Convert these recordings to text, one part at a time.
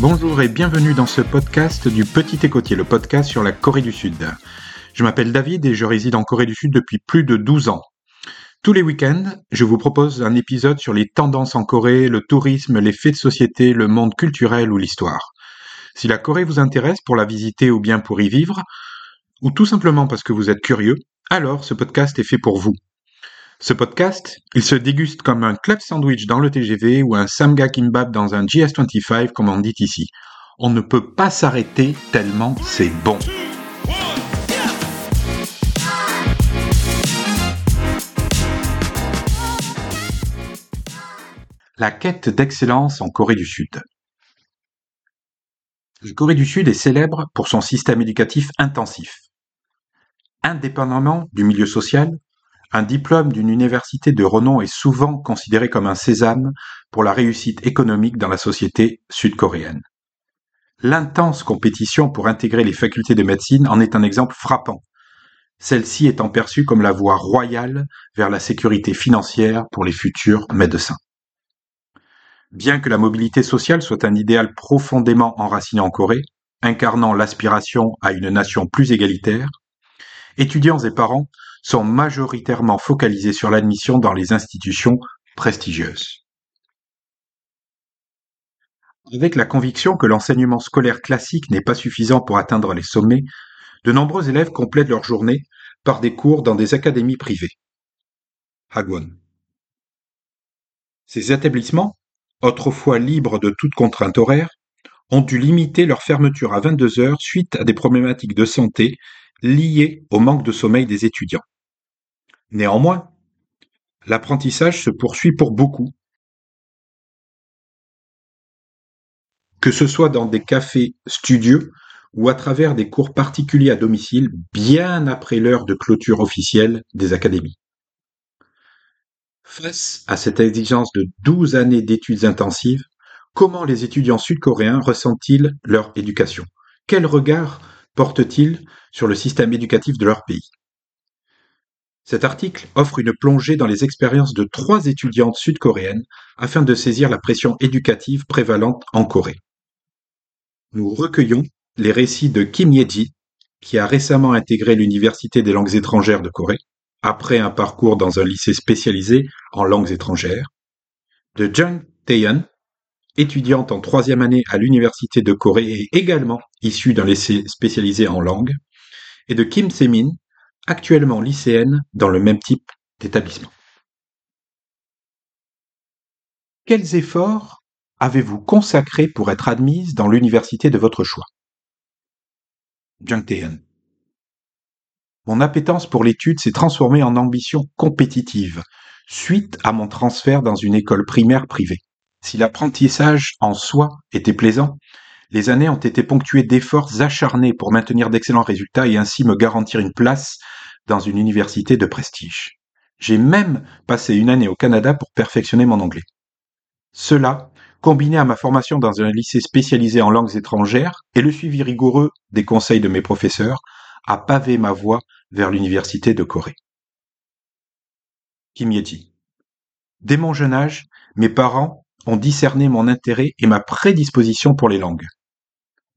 Bonjour et bienvenue dans ce podcast du Petit Écotier, le podcast sur la Corée du Sud. Je m'appelle David et je réside en Corée du Sud depuis plus de 12 ans. Tous les week-ends, je vous propose un épisode sur les tendances en Corée, le tourisme, les faits de société, le monde culturel ou l'histoire. Si la Corée vous intéresse pour la visiter ou bien pour y vivre, ou tout simplement parce que vous êtes curieux, alors ce podcast est fait pour vous. Ce podcast, il se déguste comme un club sandwich dans le TGV ou un samga kimbap dans un GS25 comme on dit ici. On ne peut pas s'arrêter tellement c'est bon. La quête d'excellence en Corée du Sud. La Corée du Sud est célèbre pour son système éducatif intensif. Indépendamment du milieu social, un diplôme d'une université de renom est souvent considéré comme un sésame pour la réussite économique dans la société sud-coréenne. L'intense compétition pour intégrer les facultés de médecine en est un exemple frappant, celle-ci étant perçue comme la voie royale vers la sécurité financière pour les futurs médecins. Bien que la mobilité sociale soit un idéal profondément enraciné en Corée, incarnant l'aspiration à une nation plus égalitaire, étudiants et parents sont majoritairement focalisés sur l'admission dans les institutions prestigieuses. Avec la conviction que l'enseignement scolaire classique n'est pas suffisant pour atteindre les sommets, de nombreux élèves complètent leur journée par des cours dans des académies privées. Hagwon. Ces établissements, autrefois libres de toute contrainte horaire, ont dû limiter leur fermeture à 22 heures suite à des problématiques de santé liées au manque de sommeil des étudiants. Néanmoins, l'apprentissage se poursuit pour beaucoup. Que ce soit dans des cafés studieux ou à travers des cours particuliers à domicile bien après l'heure de clôture officielle des académies. Face à cette exigence de 12 années d'études intensives, comment les étudiants sud-coréens ressentent-ils leur éducation? Quel regard portent-ils sur le système éducatif de leur pays cet article offre une plongée dans les expériences de trois étudiantes sud-coréennes afin de saisir la pression éducative prévalente en Corée. Nous recueillons les récits de Kim Ye-ji, qui a récemment intégré l'Université des langues étrangères de Corée, après un parcours dans un lycée spécialisé en langues étrangères, de Jung Taeyeon, étudiante en troisième année à l'Université de Corée et également issue d'un lycée spécialisé en langues, et de Kim Se-min, actuellement lycéenne dans le même type d'établissement. Quels efforts avez-vous consacrés pour être admise dans l'université de votre choix? Jung Mon appétence pour l'étude s'est transformée en ambition compétitive suite à mon transfert dans une école primaire privée. Si l'apprentissage en soi était plaisant, les années ont été ponctuées d'efforts acharnés pour maintenir d'excellents résultats et ainsi me garantir une place dans une université de prestige. J'ai même passé une année au Canada pour perfectionner mon anglais. Cela, combiné à ma formation dans un lycée spécialisé en langues étrangères et le suivi rigoureux des conseils de mes professeurs, a pavé ma voie vers l'université de Corée. Kim Yeji. Dès mon jeune âge, mes parents ont discerné mon intérêt et ma prédisposition pour les langues.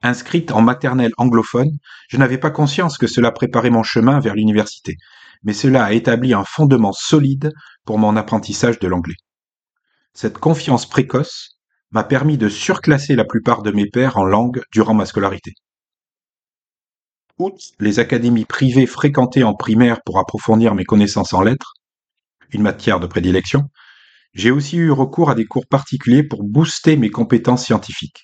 Inscrite en maternelle anglophone, je n'avais pas conscience que cela préparait mon chemin vers l'université, mais cela a établi un fondement solide pour mon apprentissage de l'anglais. Cette confiance précoce m'a permis de surclasser la plupart de mes pairs en langue durant ma scolarité. Outre les académies privées fréquentées en primaire pour approfondir mes connaissances en lettres, une matière de prédilection, j'ai aussi eu recours à des cours particuliers pour booster mes compétences scientifiques.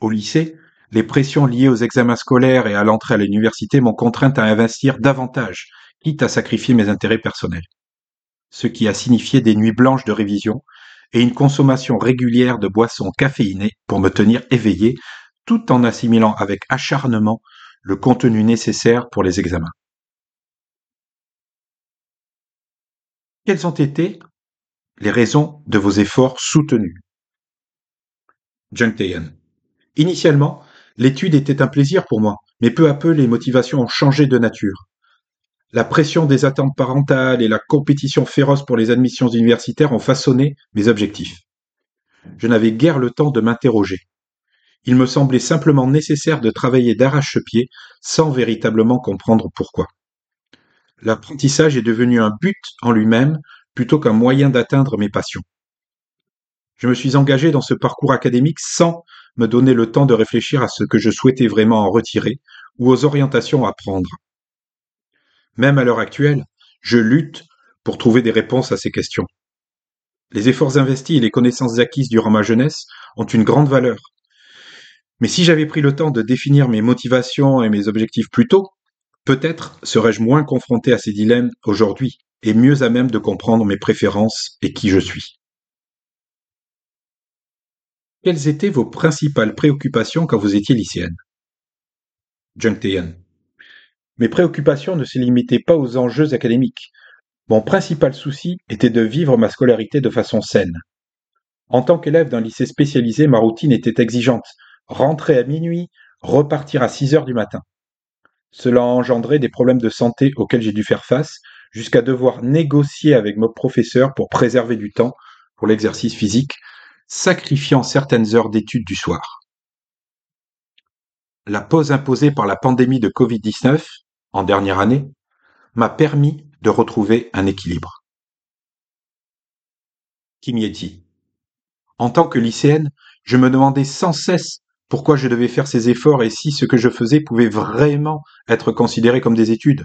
Au lycée, les pressions liées aux examens scolaires et à l'entrée à l'université m'ont contrainte à investir davantage, quitte à sacrifier mes intérêts personnels. Ce qui a signifié des nuits blanches de révision et une consommation régulière de boissons caféinées pour me tenir éveillé, tout en assimilant avec acharnement le contenu nécessaire pour les examens. Quelles ont été les raisons de vos efforts soutenus Jung Initialement, L'étude était un plaisir pour moi, mais peu à peu les motivations ont changé de nature. La pression des attentes parentales et la compétition féroce pour les admissions universitaires ont façonné mes objectifs. Je n'avais guère le temps de m'interroger. il me semblait simplement nécessaire de travailler d'arrache-pied sans véritablement comprendre pourquoi. L'apprentissage est devenu un but en lui-même plutôt qu'un moyen d'atteindre mes passions. Je me suis engagé dans ce parcours académique sans me donner le temps de réfléchir à ce que je souhaitais vraiment en retirer ou aux orientations à prendre. Même à l'heure actuelle, je lutte pour trouver des réponses à ces questions. Les efforts investis et les connaissances acquises durant ma jeunesse ont une grande valeur. Mais si j'avais pris le temps de définir mes motivations et mes objectifs plus tôt, peut-être serais-je moins confronté à ces dilemmes aujourd'hui et mieux à même de comprendre mes préférences et qui je suis. Quelles étaient vos principales préoccupations quand vous étiez lycéenne? Jung Mes préoccupations ne se limitaient pas aux enjeux académiques. Mon principal souci était de vivre ma scolarité de façon saine. En tant qu'élève d'un lycée spécialisé, ma routine était exigeante. Rentrer à minuit, repartir à 6 heures du matin. Cela a engendré des problèmes de santé auxquels j'ai dû faire face, jusqu'à devoir négocier avec mon professeur pour préserver du temps pour l'exercice physique, sacrifiant certaines heures d'études du soir. La pause imposée par la pandémie de Covid-19, en dernière année, m'a permis de retrouver un équilibre. Kimieti. En tant que lycéenne, je me demandais sans cesse pourquoi je devais faire ces efforts et si ce que je faisais pouvait vraiment être considéré comme des études.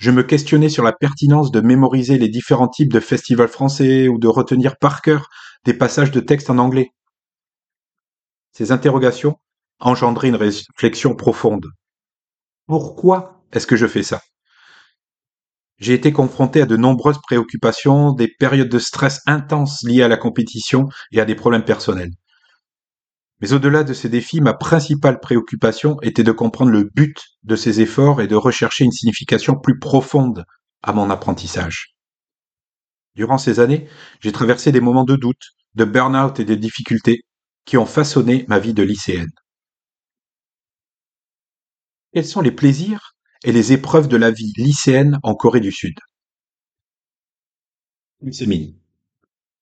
Je me questionnais sur la pertinence de mémoriser les différents types de festivals français ou de retenir par cœur des passages de texte en anglais. Ces interrogations engendraient une réflexion profonde. Pourquoi est-ce que je fais ça? J'ai été confronté à de nombreuses préoccupations, des périodes de stress intenses liées à la compétition et à des problèmes personnels. Mais au-delà de ces défis, ma principale préoccupation était de comprendre le but de ces efforts et de rechercher une signification plus profonde à mon apprentissage. Durant ces années, j'ai traversé des moments de doute, de burn-out et de difficultés qui ont façonné ma vie de lycéenne. Quels sont les plaisirs et les épreuves de la vie lycéenne en Corée du Sud?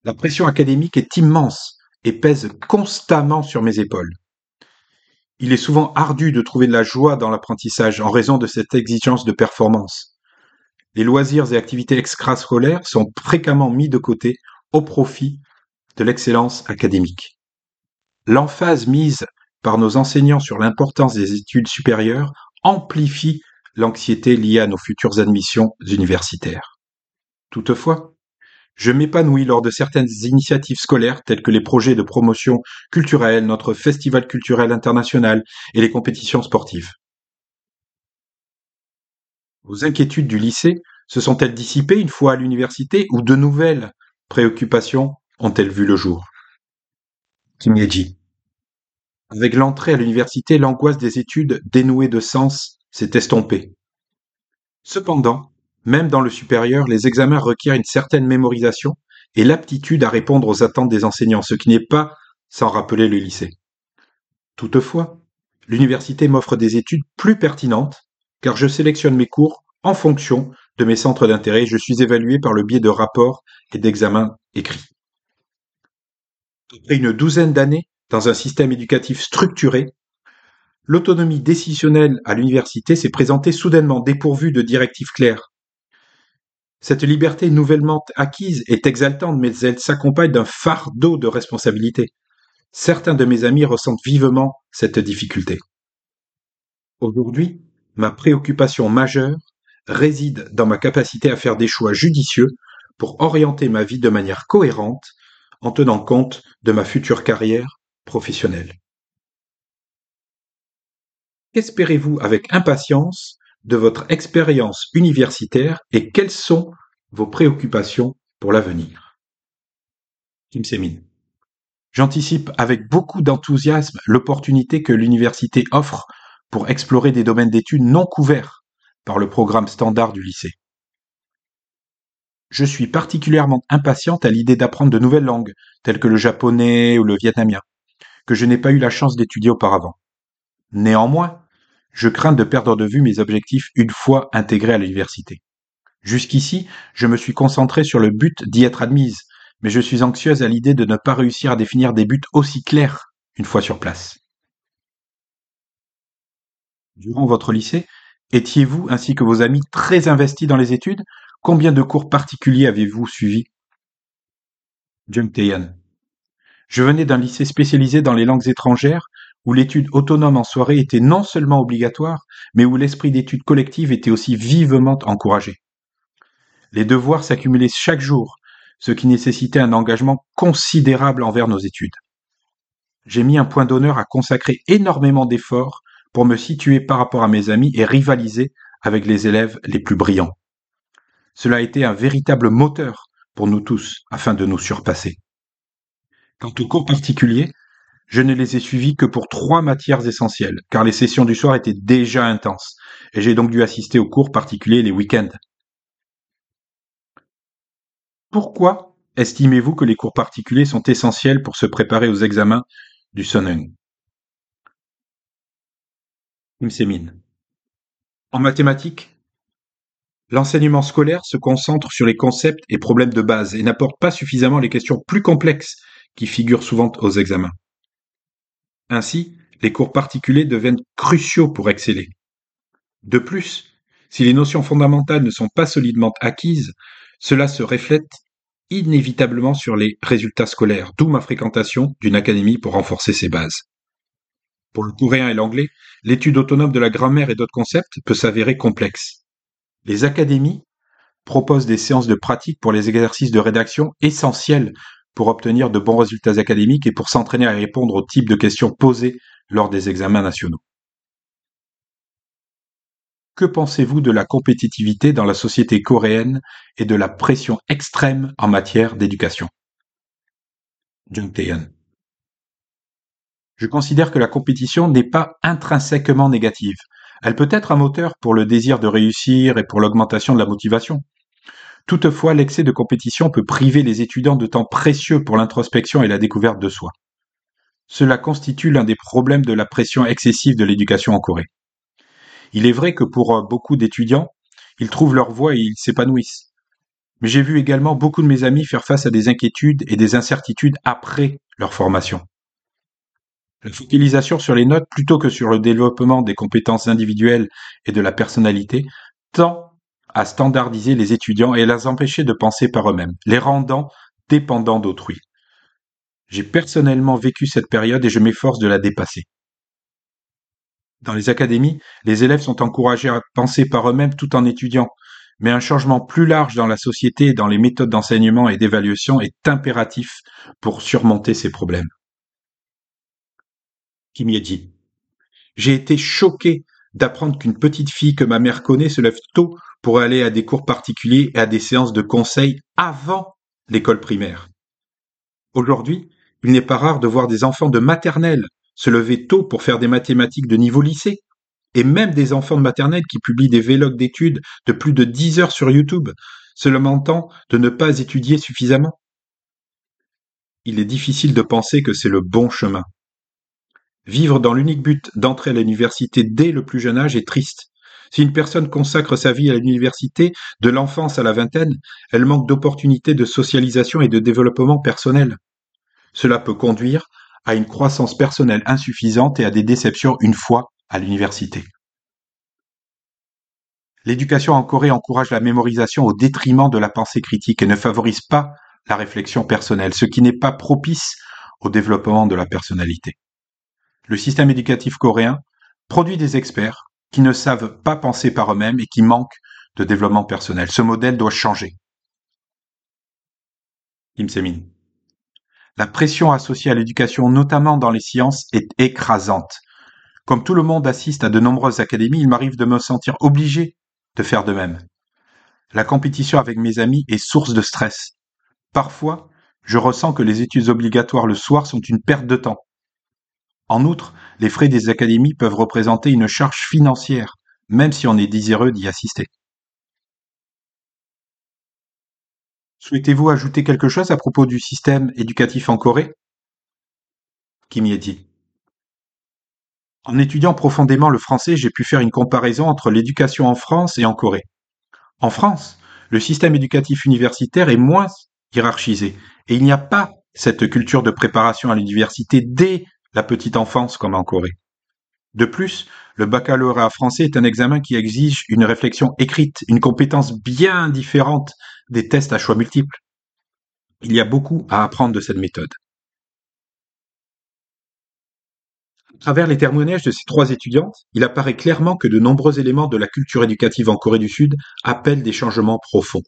La pression académique est immense et pèse constamment sur mes épaules. Il est souvent ardu de trouver de la joie dans l'apprentissage en raison de cette exigence de performance. Les loisirs et activités extrascolaires sont fréquemment mis de côté au profit de l'excellence académique. L'emphase mise par nos enseignants sur l'importance des études supérieures amplifie l'anxiété liée à nos futures admissions universitaires. Toutefois, je m'épanouis lors de certaines initiatives scolaires telles que les projets de promotion culturelle, notre festival culturel international et les compétitions sportives. Vos inquiétudes du lycée se sont-elles dissipées une fois à l'université ou de nouvelles préoccupations ont-elles vu le jour? Kimieji. Avec l'entrée à l'université, l'angoisse des études dénouées de sens s'est estompée. Cependant, même dans le supérieur, les examens requièrent une certaine mémorisation et l'aptitude à répondre aux attentes des enseignants, ce qui n'est pas sans rappeler le lycée. Toutefois, l'université m'offre des études plus pertinentes car je sélectionne mes cours en fonction de mes centres d'intérêt je suis évalué par le biais de rapports et d'examens écrits. Après une douzaine d'années dans un système éducatif structuré, l'autonomie décisionnelle à l'université s'est présentée soudainement dépourvue de directives claires. Cette liberté nouvellement acquise est exaltante, mais elle s'accompagne d'un fardeau de responsabilité. Certains de mes amis ressentent vivement cette difficulté. Aujourd'hui, Ma préoccupation majeure réside dans ma capacité à faire des choix judicieux pour orienter ma vie de manière cohérente en tenant compte de ma future carrière professionnelle. Qu'espérez-vous avec impatience de votre expérience universitaire et quelles sont vos préoccupations pour l'avenir? Kim Semin. J'anticipe avec beaucoup d'enthousiasme l'opportunité que l'université offre pour explorer des domaines d'études non couverts par le programme standard du lycée. Je suis particulièrement impatiente à l'idée d'apprendre de nouvelles langues, telles que le japonais ou le vietnamien, que je n'ai pas eu la chance d'étudier auparavant. Néanmoins, je crains de perdre de vue mes objectifs une fois intégré à l'université. Jusqu'ici, je me suis concentré sur le but d'y être admise, mais je suis anxieuse à l'idée de ne pas réussir à définir des buts aussi clairs une fois sur place. Durant votre lycée, étiez-vous, ainsi que vos amis, très investis dans les études? Combien de cours particuliers avez-vous suivis? Jung Tae-yan. Je venais d'un lycée spécialisé dans les langues étrangères où l'étude autonome en soirée était non seulement obligatoire, mais où l'esprit d'étude collective était aussi vivement encouragé. Les devoirs s'accumulaient chaque jour, ce qui nécessitait un engagement considérable envers nos études. J'ai mis un point d'honneur à consacrer énormément d'efforts pour me situer par rapport à mes amis et rivaliser avec les élèves les plus brillants. Cela a été un véritable moteur pour nous tous afin de nous surpasser. Quant aux cours particuliers, je ne les ai suivis que pour trois matières essentielles, car les sessions du soir étaient déjà intenses, et j'ai donc dû assister aux cours particuliers les week-ends. Pourquoi estimez-vous que les cours particuliers sont essentiels pour se préparer aux examens du Soneng En mathématiques, l'enseignement scolaire se concentre sur les concepts et problèmes de base et n'apporte pas suffisamment les questions plus complexes qui figurent souvent aux examens. Ainsi, les cours particuliers deviennent cruciaux pour exceller. De plus, si les notions fondamentales ne sont pas solidement acquises, cela se reflète inévitablement sur les résultats scolaires, d'où ma fréquentation d'une académie pour renforcer ses bases. Pour le coréen et l'anglais, l'étude autonome de la grammaire et d'autres concepts peut s'avérer complexe. Les académies proposent des séances de pratique pour les exercices de rédaction essentiels pour obtenir de bons résultats académiques et pour s'entraîner à répondre au type de questions posées lors des examens nationaux. Que pensez-vous de la compétitivité dans la société coréenne et de la pression extrême en matière d'éducation? Je considère que la compétition n'est pas intrinsèquement négative. Elle peut être un moteur pour le désir de réussir et pour l'augmentation de la motivation. Toutefois, l'excès de compétition peut priver les étudiants de temps précieux pour l'introspection et la découverte de soi. Cela constitue l'un des problèmes de la pression excessive de l'éducation en Corée. Il est vrai que pour euh, beaucoup d'étudiants, ils trouvent leur voie et ils s'épanouissent. Mais j'ai vu également beaucoup de mes amis faire face à des inquiétudes et des incertitudes après leur formation. La focalisation sur les notes plutôt que sur le développement des compétences individuelles et de la personnalité tend à standardiser les étudiants et les empêcher de penser par eux-mêmes, les rendant dépendants d'autrui. J'ai personnellement vécu cette période et je m'efforce de la dépasser. Dans les académies, les élèves sont encouragés à penser par eux-mêmes tout en étudiant, mais un changement plus large dans la société et dans les méthodes d'enseignement et d'évaluation est impératif pour surmonter ces problèmes. Kim dit J'ai été choqué d'apprendre qu'une petite fille que ma mère connaît se lève tôt pour aller à des cours particuliers et à des séances de conseil avant l'école primaire. Aujourd'hui, il n'est pas rare de voir des enfants de maternelle se lever tôt pour faire des mathématiques de niveau lycée, et même des enfants de maternelle qui publient des vlogs d'études de plus de 10 heures sur YouTube, se lamentant de ne pas étudier suffisamment. Il est difficile de penser que c'est le bon chemin. Vivre dans l'unique but d'entrer à l'université dès le plus jeune âge est triste, si une personne consacre sa vie à l'université, de l'enfance à la vingtaine, elle manque d'opportunités de socialisation et de développement personnel. Cela peut conduire à une croissance personnelle insuffisante et à des déceptions une fois à l'université. L'éducation en Corée encourage la mémorisation au détriment de la pensée critique et ne favorise pas la réflexion personnelle, ce qui n'est pas propice au développement de la personnalité. Le système éducatif coréen produit des experts qui ne savent pas penser par eux-mêmes et qui manquent de développement personnel. Ce modèle doit changer. Kim Semin. La pression associée à l'éducation, notamment dans les sciences, est écrasante. Comme tout le monde assiste à de nombreuses académies, il m'arrive de me sentir obligé de faire de même. La compétition avec mes amis est source de stress. Parfois, je ressens que les études obligatoires le soir sont une perte de temps. En outre, les frais des académies peuvent représenter une charge financière, même si on est désireux d'y assister. Souhaitez-vous ajouter quelque chose à propos du système éducatif en Corée? Kim dit. En étudiant profondément le français, j'ai pu faire une comparaison entre l'éducation en France et en Corée. En France, le système éducatif universitaire est moins hiérarchisé et il n'y a pas cette culture de préparation à l'université dès la petite enfance comme en Corée. De plus, Le baccalauréat français est un examen qui exige une réflexion écrite, une compétence bien différente des tests à choix multiples. Il y a beaucoup à apprendre de cette méthode. À travers les témoignages de ces trois étudiantes, il apparaît clairement que de nombreux éléments de la culture éducative en Corée du Sud appellent des changements profonds.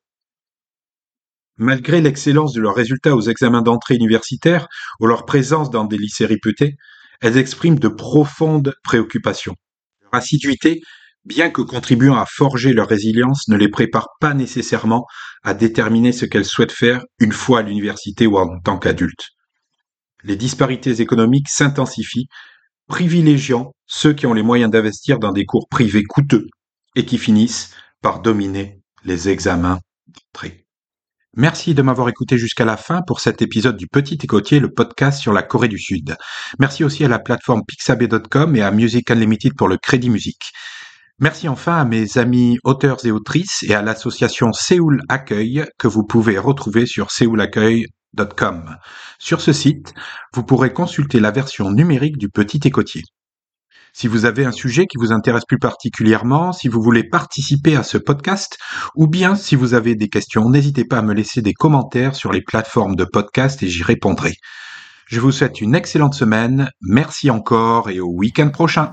Malgré l'excellence de leurs résultats aux examens d'entrée universitaires ou leur présence dans des lycées réputés, elles expriment de profondes préoccupations. Leur assiduité, bien que contribuant à forger leur résilience, ne les prépare pas nécessairement à déterminer ce qu'elles souhaitent faire une fois à l'université ou en tant qu'adultes. Les disparités économiques s'intensifient, privilégiant ceux qui ont les moyens d'investir dans des cours privés coûteux et qui finissent par dominer les examens d'entrée. Merci de m'avoir écouté jusqu'à la fin pour cet épisode du Petit Écotier, le podcast sur la Corée du Sud. Merci aussi à la plateforme pixabay.com et à Music Unlimited pour le crédit musique. Merci enfin à mes amis auteurs et autrices et à l'association Séoul Accueil que vous pouvez retrouver sur séoulaccueil.com. Sur ce site, vous pourrez consulter la version numérique du Petit Écotier. Si vous avez un sujet qui vous intéresse plus particulièrement, si vous voulez participer à ce podcast, ou bien si vous avez des questions, n'hésitez pas à me laisser des commentaires sur les plateformes de podcast et j'y répondrai. Je vous souhaite une excellente semaine, merci encore et au week-end prochain.